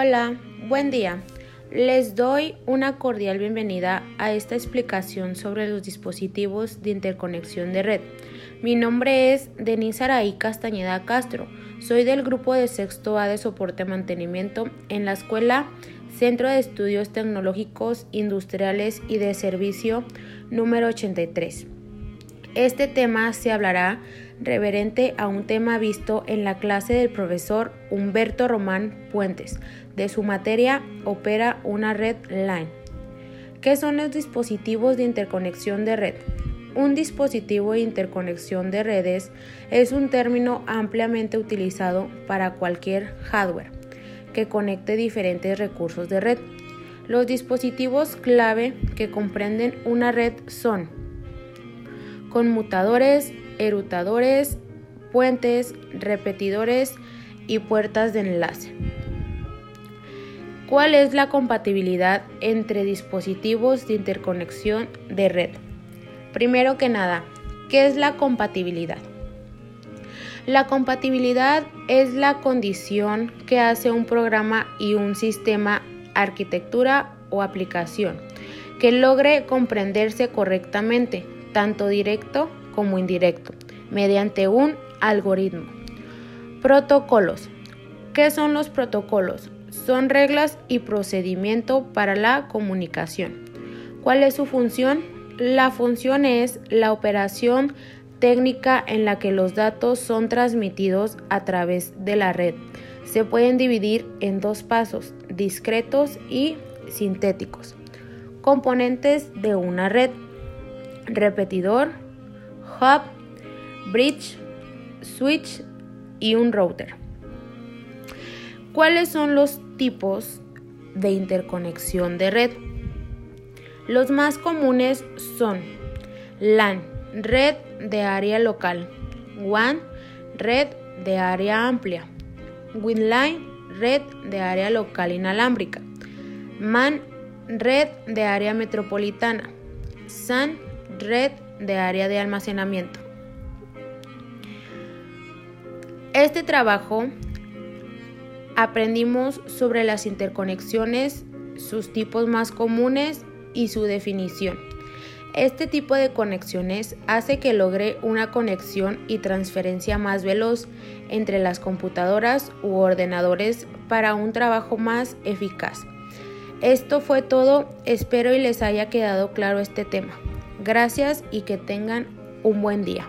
Hola, buen día. Les doy una cordial bienvenida a esta explicación sobre los dispositivos de interconexión de red. Mi nombre es Denise Araí Castañeda Castro. Soy del grupo de sexto A de soporte mantenimiento en la escuela Centro de Estudios Tecnológicos Industriales y de Servicio número 83. Este tema se hablará reverente a un tema visto en la clase del profesor Humberto Román Puentes de su materia Opera una red line. ¿Qué son los dispositivos de interconexión de red? Un dispositivo de interconexión de redes es un término ampliamente utilizado para cualquier hardware que conecte diferentes recursos de red. Los dispositivos clave que comprenden una red son conmutadores, erutadores, puentes, repetidores y puertas de enlace. ¿Cuál es la compatibilidad entre dispositivos de interconexión de red? Primero que nada, ¿qué es la compatibilidad? La compatibilidad es la condición que hace un programa y un sistema, arquitectura o aplicación que logre comprenderse correctamente, tanto directo como indirecto, mediante un algoritmo. Protocolos. ¿Qué son los protocolos? Son reglas y procedimiento para la comunicación. ¿Cuál es su función? La función es la operación técnica en la que los datos son transmitidos a través de la red. Se pueden dividir en dos pasos, discretos y sintéticos. Componentes de una red. Repetidor, hub, bridge, switch y un router. ¿Cuáles son los tipos de interconexión de red? Los más comunes son LAN, red de área local, WAN, red de área amplia, WinLine, red de área local inalámbrica, MAN, red de área metropolitana, SAN, red de área de almacenamiento. Este trabajo aprendimos sobre las interconexiones, sus tipos más comunes y su definición. Este tipo de conexiones hace que logre una conexión y transferencia más veloz entre las computadoras u ordenadores para un trabajo más eficaz. Esto fue todo, espero y les haya quedado claro este tema. Gracias y que tengan un buen día.